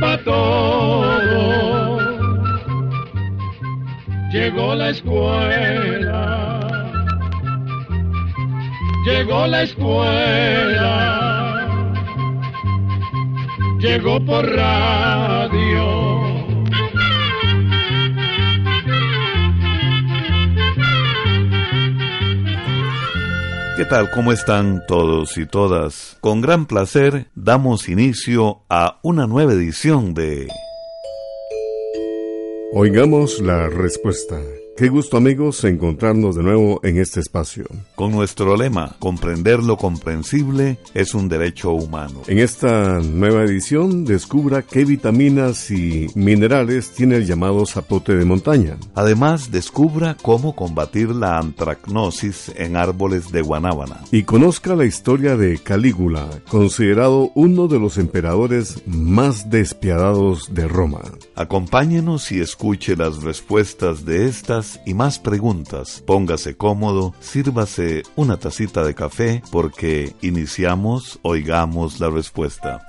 para todo. Llegó la escuela. Llegó la escuela. Llegó por radio. Tal? ¿Cómo están todos y todas? Con gran placer damos inicio a una nueva edición de... Oigamos la respuesta. Qué gusto amigos encontrarnos de nuevo en este espacio. Con nuestro lema, comprender lo comprensible es un derecho humano. En esta nueva edición descubra qué vitaminas y minerales tiene el llamado zapote de montaña. Además, descubra cómo combatir la antracnosis en árboles de guanábana. Y conozca la historia de Calígula, considerado uno de los emperadores más despiadados de Roma. Acompáñenos y escuche las respuestas de estas y más preguntas, póngase cómodo, sírvase una tacita de café porque iniciamos, oigamos la respuesta.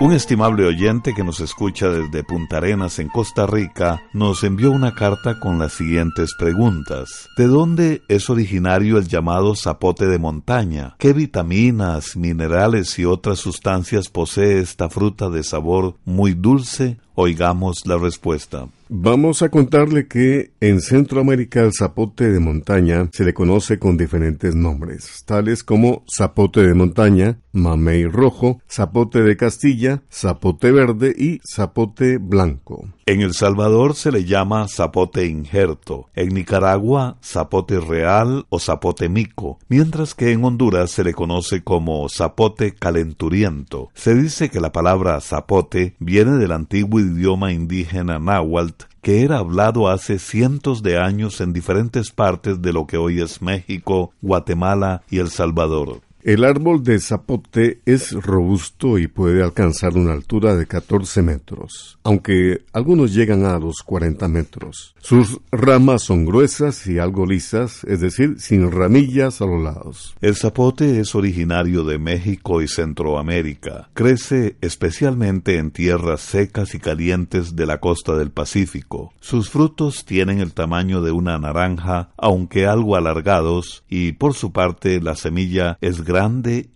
Un estimable oyente que nos escucha desde Punta Arenas en Costa Rica nos envió una carta con las siguientes preguntas. ¿De dónde es originario el llamado zapote de montaña? ¿Qué vitaminas, minerales y otras sustancias posee esta fruta de sabor muy dulce? Oigamos la respuesta. Vamos a contarle que en Centroamérica el zapote de montaña se le conoce con diferentes nombres, tales como zapote de montaña, mamey rojo, zapote de Castilla, zapote verde y zapote blanco. En El Salvador se le llama zapote injerto, en Nicaragua zapote real o zapote mico, mientras que en Honduras se le conoce como zapote calenturiento. Se dice que la palabra zapote viene del antiguo idioma indígena náhuatl que era hablado hace cientos de años en diferentes partes de lo que hoy es México, Guatemala y El Salvador. El árbol de zapote es robusto y puede alcanzar una altura de 14 metros, aunque algunos llegan a los 40 metros. Sus ramas son gruesas y algo lisas, es decir, sin ramillas a los lados. El zapote es originario de México y Centroamérica. Crece especialmente en tierras secas y calientes de la costa del Pacífico. Sus frutos tienen el tamaño de una naranja, aunque algo alargados, y por su parte la semilla es grande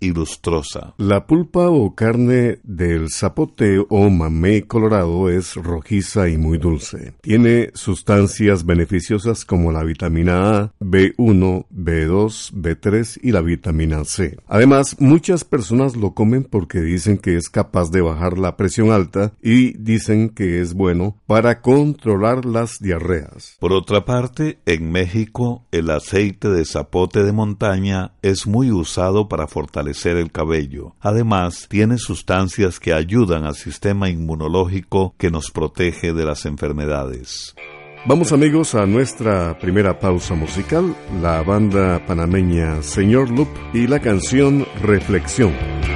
y lustrosa. La pulpa o carne del zapote o mamé colorado es rojiza y muy dulce. Tiene sustancias beneficiosas como la vitamina A, B1, B2, B3 y la vitamina C. Además, muchas personas lo comen porque dicen que es capaz de bajar la presión alta y dicen que es bueno para controlar las diarreas. Por otra parte, en México, el aceite de zapote de montaña es muy usado para fortalecer el cabello. Además, tiene sustancias que ayudan al sistema inmunológico que nos protege de las enfermedades. Vamos amigos a nuestra primera pausa musical, la banda panameña Señor Loop y la canción Reflexión.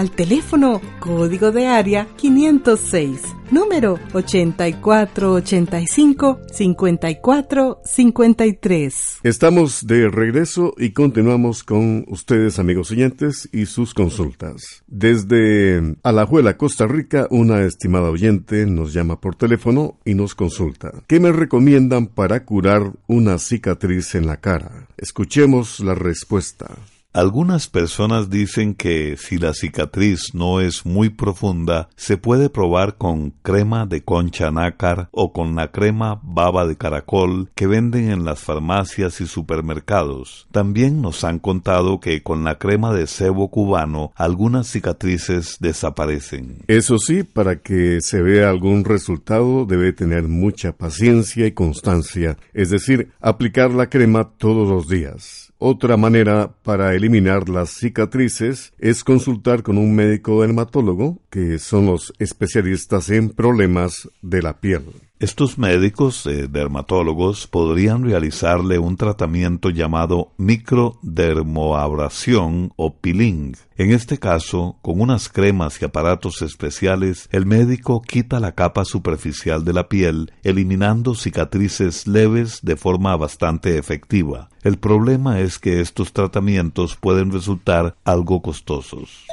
al teléfono código de área 506 número 8485-5453. Estamos de regreso y continuamos con ustedes, amigos oyentes, y sus consultas. Desde Alajuela, Costa Rica, una estimada oyente nos llama por teléfono y nos consulta. ¿Qué me recomiendan para curar una cicatriz en la cara? Escuchemos la respuesta. Algunas personas dicen que si la cicatriz no es muy profunda, se puede probar con crema de concha nácar o con la crema baba de caracol que venden en las farmacias y supermercados. También nos han contado que con la crema de cebo cubano algunas cicatrices desaparecen. Eso sí, para que se vea algún resultado debe tener mucha paciencia y constancia, es decir, aplicar la crema todos los días. Otra manera para eliminar las cicatrices es consultar con un médico dermatólogo, que son los especialistas en problemas de la piel. Estos médicos eh, dermatólogos podrían realizarle un tratamiento llamado microdermoabrasión o peeling. En este caso, con unas cremas y aparatos especiales, el médico quita la capa superficial de la piel, eliminando cicatrices leves de forma bastante efectiva. El problema es que estos tratamientos pueden resultar algo costosos.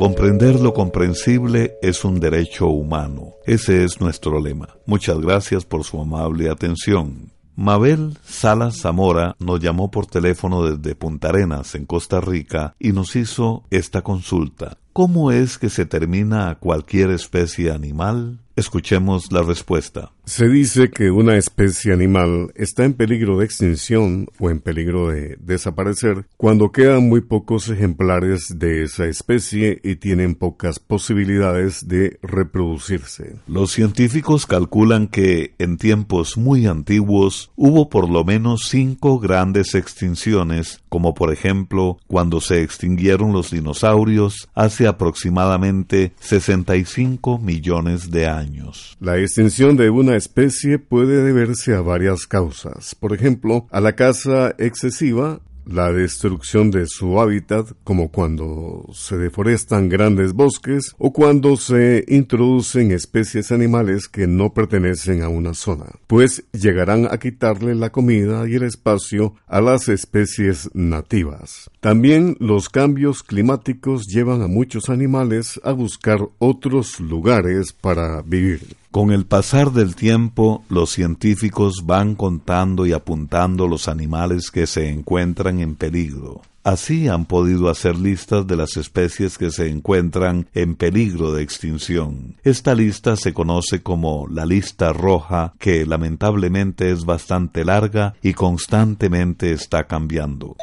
Comprender lo comprensible es un derecho humano. Ese es nuestro lema. Muchas gracias por su amable atención. Mabel Salas Zamora nos llamó por teléfono desde Punta Arenas, en Costa Rica, y nos hizo esta consulta. ¿Cómo es que se termina cualquier especie animal? Escuchemos la respuesta. Se dice que una especie animal está en peligro de extinción o en peligro de desaparecer cuando quedan muy pocos ejemplares de esa especie y tienen pocas posibilidades de reproducirse. Los científicos calculan que en tiempos muy antiguos hubo por lo menos cinco grandes extinciones, como por ejemplo cuando se extinguieron los dinosaurios hace aproximadamente 65 millones de años. La extinción de una especie puede deberse a varias causas. Por ejemplo, a la caza excesiva, la destrucción de su hábitat, como cuando se deforestan grandes bosques o cuando se introducen especies animales que no pertenecen a una zona, pues llegarán a quitarle la comida y el espacio a las especies nativas. También los cambios climáticos llevan a muchos animales a buscar otros lugares para vivir. Con el pasar del tiempo, los científicos van contando y apuntando los animales que se encuentran en peligro. Así han podido hacer listas de las especies que se encuentran en peligro de extinción. Esta lista se conoce como la lista roja, que lamentablemente es bastante larga y constantemente está cambiando.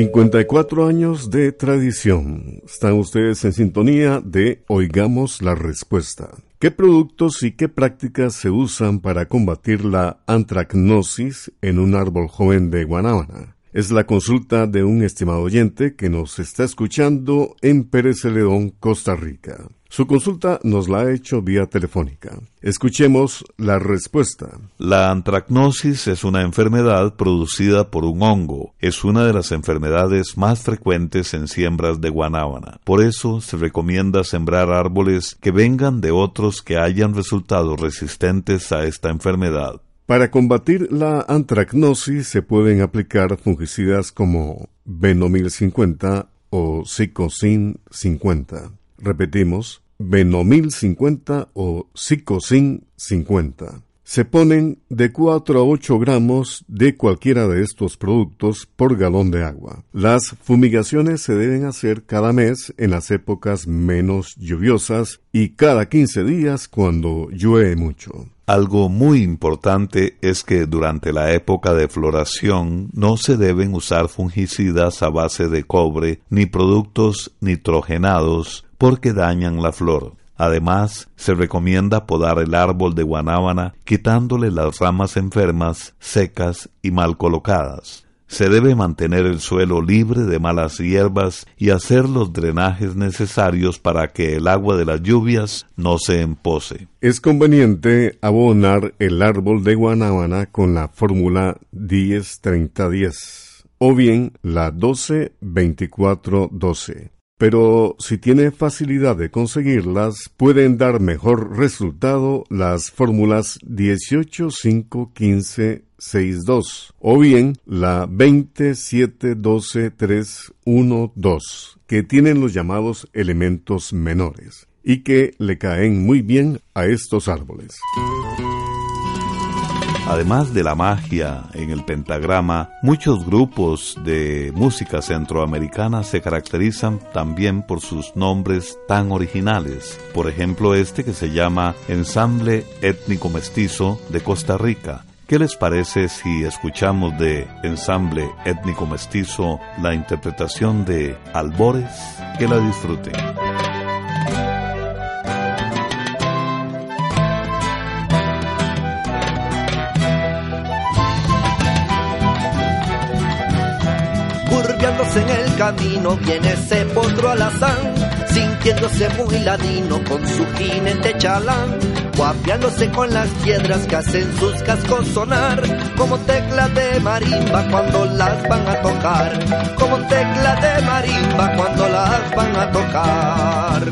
54 años de tradición. Están ustedes en sintonía de Oigamos la Respuesta. ¿Qué productos y qué prácticas se usan para combatir la antracnosis en un árbol joven de guanábana? Es la consulta de un estimado oyente que nos está escuchando en Pérez Celedón, Costa Rica. Su consulta nos la ha hecho vía telefónica. Escuchemos la respuesta. La antracnosis es una enfermedad producida por un hongo. Es una de las enfermedades más frecuentes en siembras de guanábana. Por eso se recomienda sembrar árboles que vengan de otros que hayan resultado resistentes a esta enfermedad. Para combatir la antracnosis se pueden aplicar fungicidas como Venomil 50 o Psicocin 50. Repetimos, Venomil 50 o Psicocin 50. Se ponen de 4 a 8 gramos de cualquiera de estos productos por galón de agua. Las fumigaciones se deben hacer cada mes en las épocas menos lluviosas y cada 15 días cuando llueve mucho. Algo muy importante es que durante la época de floración no se deben usar fungicidas a base de cobre ni productos nitrogenados porque dañan la flor. Además, se recomienda podar el árbol de guanábana quitándole las ramas enfermas, secas y mal colocadas. Se debe mantener el suelo libre de malas hierbas y hacer los drenajes necesarios para que el agua de las lluvias no se empose. Es conveniente abonar el árbol de guanábana con la fórmula 10-30-10 o bien la 12-24-12 pero si tiene facilidad de conseguirlas, pueden dar mejor resultado las fórmulas 18, 5, 15, 6, 2 o bien la 27, 12, 3, 1, 2, que tienen los llamados elementos menores y que le caen muy bien a estos árboles. Además de la magia en el pentagrama, muchos grupos de música centroamericana se caracterizan también por sus nombres tan originales. Por ejemplo, este que se llama Ensamble Étnico Mestizo de Costa Rica. ¿Qué les parece si escuchamos de Ensamble Étnico Mestizo la interpretación de Albores? Que la disfruten. Camino viene ese potro alazán, sintiéndose muy ladino con su jinete chalán, guapiándose con las piedras que hacen sus cascos sonar, como teclas de marimba cuando las van a tocar, como teclas de marimba cuando las van a tocar.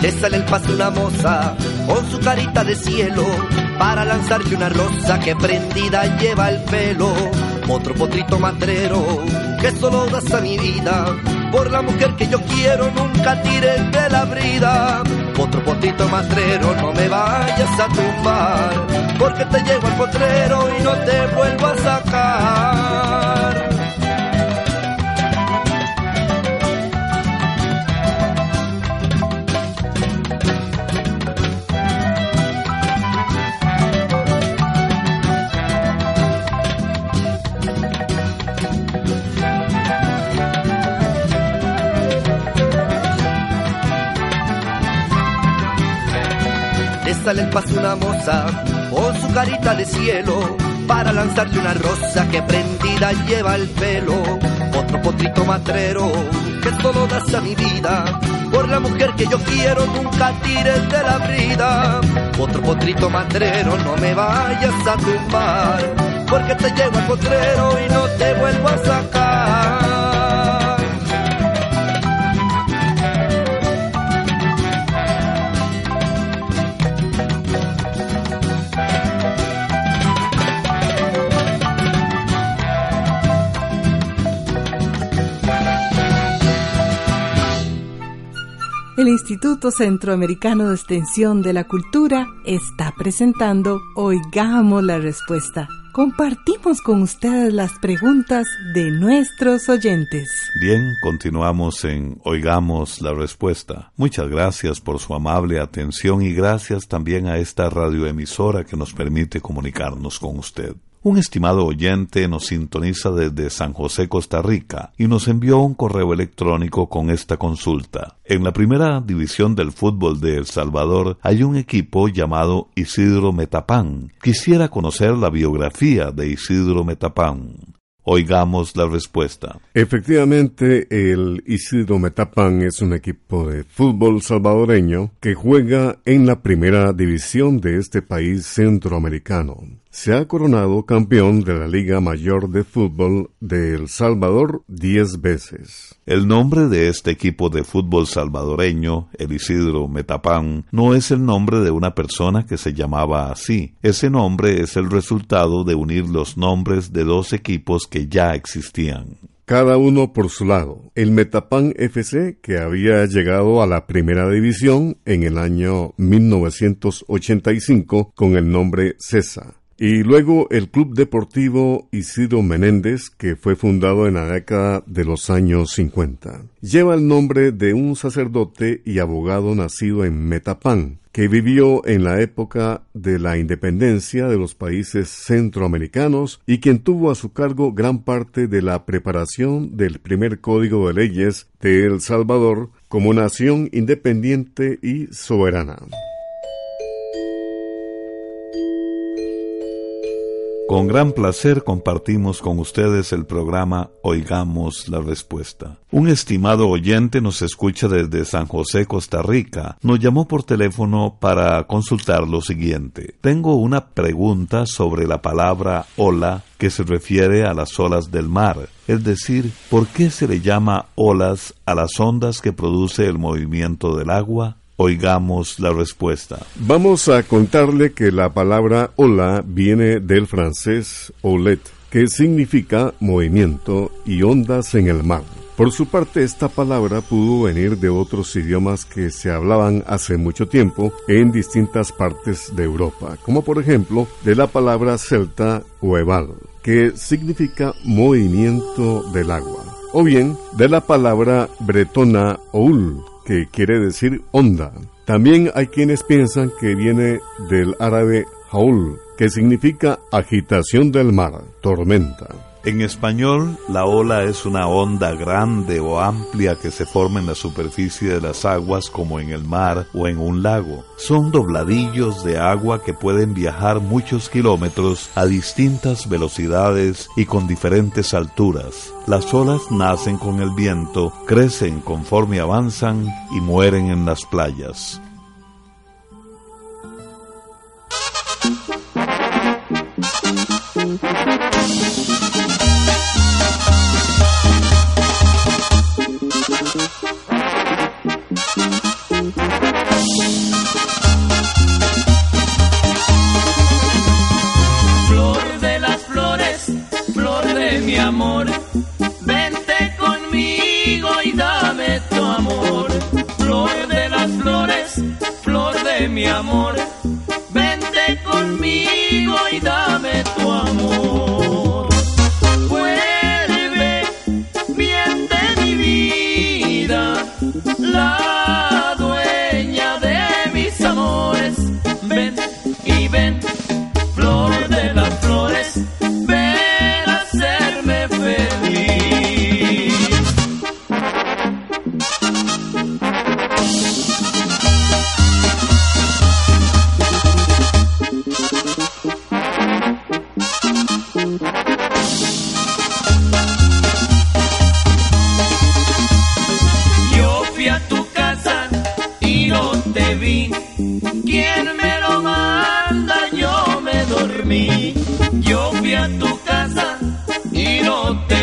Le sale el paso una moza con su carita de cielo para lanzarle una rosa que prendida lleva el pelo. Otro potrito matrero que solo das a mi vida por la mujer que yo quiero, nunca tires de la brida. Otro potrito matrero, no me vayas a tumbar, porque te llevo al potrero y no te vuelvo a sacar. Sale el paso una moza con su carita de cielo para lanzarte una rosa que prendida lleva el pelo. Otro potrito matrero que solo das a mi vida por la mujer que yo quiero, nunca tires de la brida. Otro potrito matrero, no me vayas a tumbar, porque te llevo al potrero y no te vuelvo a sacar. El Instituto Centroamericano de Extensión de la Cultura está presentando Oigamos la Respuesta. Compartimos con ustedes las preguntas de nuestros oyentes. Bien, continuamos en Oigamos la Respuesta. Muchas gracias por su amable atención y gracias también a esta radioemisora que nos permite comunicarnos con usted. Un estimado oyente nos sintoniza desde San José, Costa Rica, y nos envió un correo electrónico con esta consulta. En la primera división del fútbol de El Salvador hay un equipo llamado Isidro Metapán. Quisiera conocer la biografía de Isidro Metapán. Oigamos la respuesta. Efectivamente, el Isidro Metapán es un equipo de fútbol salvadoreño que juega en la primera división de este país centroamericano se ha coronado campeón de la Liga Mayor de Fútbol de El Salvador diez veces. El nombre de este equipo de fútbol salvadoreño, el Isidro Metapán, no es el nombre de una persona que se llamaba así. Ese nombre es el resultado de unir los nombres de dos equipos que ya existían. cada uno por su lado. El Metapan FC, que había llegado a la primera división en el año 1985 con el nombre CESA. Y luego el Club Deportivo Isidro Menéndez, que fue fundado en la década de los años 50. Lleva el nombre de un sacerdote y abogado nacido en Metapán, que vivió en la época de la independencia de los países centroamericanos y quien tuvo a su cargo gran parte de la preparación del primer código de leyes de El Salvador como nación independiente y soberana. Con gran placer compartimos con ustedes el programa Oigamos la Respuesta. Un estimado oyente nos escucha desde San José, Costa Rica. Nos llamó por teléfono para consultar lo siguiente. Tengo una pregunta sobre la palabra ola que se refiere a las olas del mar, es decir, ¿por qué se le llama olas a las ondas que produce el movimiento del agua? Oigamos la respuesta. Vamos a contarle que la palabra ola viene del francés olet, que significa movimiento y ondas en el mar. Por su parte, esta palabra pudo venir de otros idiomas que se hablaban hace mucho tiempo en distintas partes de Europa, como por ejemplo de la palabra celta oeval, que significa movimiento del agua, o bien de la palabra bretona oul, que quiere decir onda. También hay quienes piensan que viene del árabe haul, que significa agitación del mar, tormenta. En español, la ola es una onda grande o amplia que se forma en la superficie de las aguas como en el mar o en un lago. Son dobladillos de agua que pueden viajar muchos kilómetros a distintas velocidades y con diferentes alturas. Las olas nacen con el viento, crecen conforme avanzan y mueren en las playas. Ven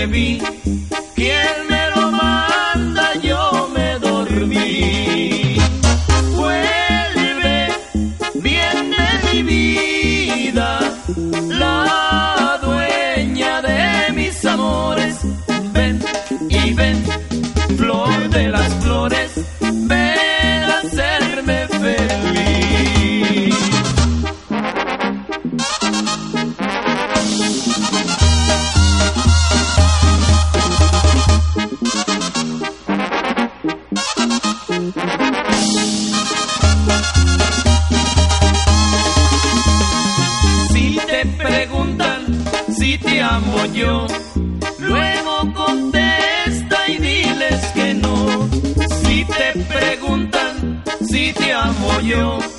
be te amo yo.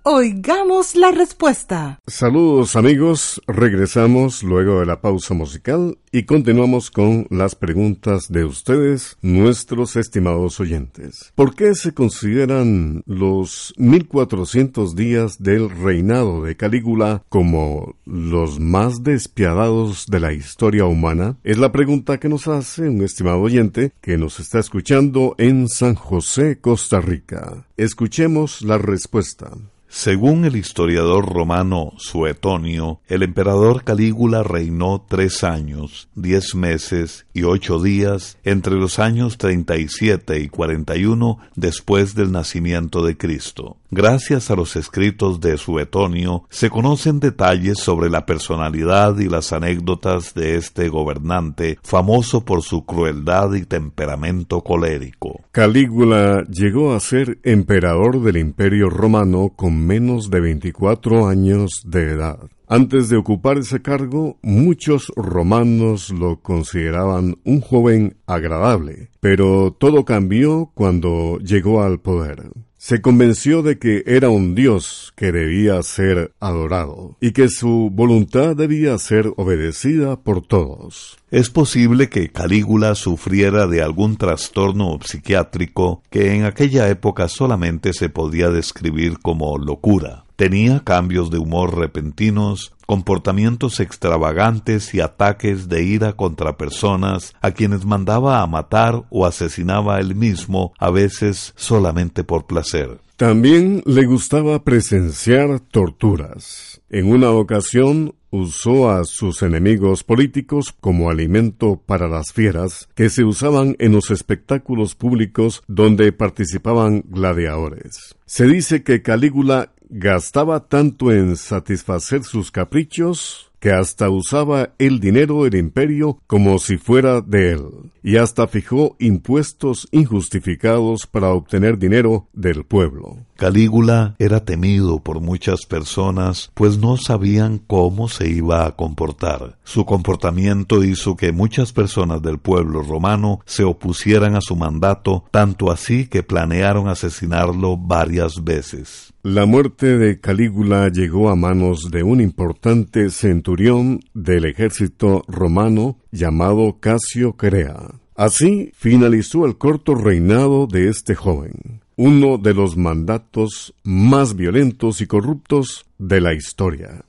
Oigamos la Respuesta. Saludos amigos, regresamos luego de la pausa musical y continuamos con las preguntas de ustedes, nuestros estimados oyentes. ¿Por qué se consideran los 1400 días del reinado de Calígula como los más despiadados de la historia humana? Es la pregunta que nos hace un estimado oyente que nos está escuchando en San José, Costa Rica. Escuchemos la respuesta. Según el historiador romano Suetonio, el emperador Calígula reinó tres años, diez meses y ocho días entre los años 37 y 41 después del nacimiento de Cristo. Gracias a los escritos de Suetonio se conocen detalles sobre la personalidad y las anécdotas de este gobernante, famoso por su crueldad y temperamento colérico. Calígula llegó a ser emperador del Imperio Romano con menos de 24 años de edad. Antes de ocupar ese cargo, muchos romanos lo consideraban un joven agradable, pero todo cambió cuando llegó al poder. Se convenció de que era un dios que debía ser adorado y que su voluntad debía ser obedecida por todos. Es posible que Calígula sufriera de algún trastorno psiquiátrico que en aquella época solamente se podía describir como locura. Tenía cambios de humor repentinos, comportamientos extravagantes y ataques de ira contra personas a quienes mandaba a matar o asesinaba él mismo, a veces solamente por placer. También le gustaba presenciar torturas. En una ocasión usó a sus enemigos políticos como alimento para las fieras que se usaban en los espectáculos públicos donde participaban gladiadores. Se dice que Calígula gastaba tanto en satisfacer sus caprichos que hasta usaba el dinero del imperio como si fuera de él, y hasta fijó impuestos injustificados para obtener dinero del pueblo. Calígula era temido por muchas personas, pues no sabían cómo se iba a comportar. Su comportamiento hizo que muchas personas del pueblo romano se opusieran a su mandato, tanto así que planearon asesinarlo varias veces. La muerte de Calígula llegó a manos de un importante centurión del ejército romano llamado Casio Crea. Así finalizó el corto reinado de este joven, uno de los mandatos más violentos y corruptos de la historia.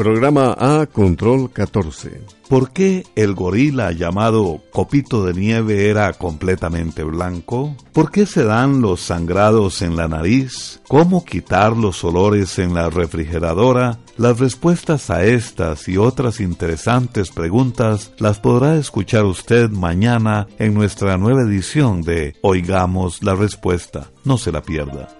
Programa A Control 14. ¿Por qué el gorila llamado Copito de Nieve era completamente blanco? ¿Por qué se dan los sangrados en la nariz? ¿Cómo quitar los olores en la refrigeradora? Las respuestas a estas y otras interesantes preguntas las podrá escuchar usted mañana en nuestra nueva edición de Oigamos la Respuesta. No se la pierda.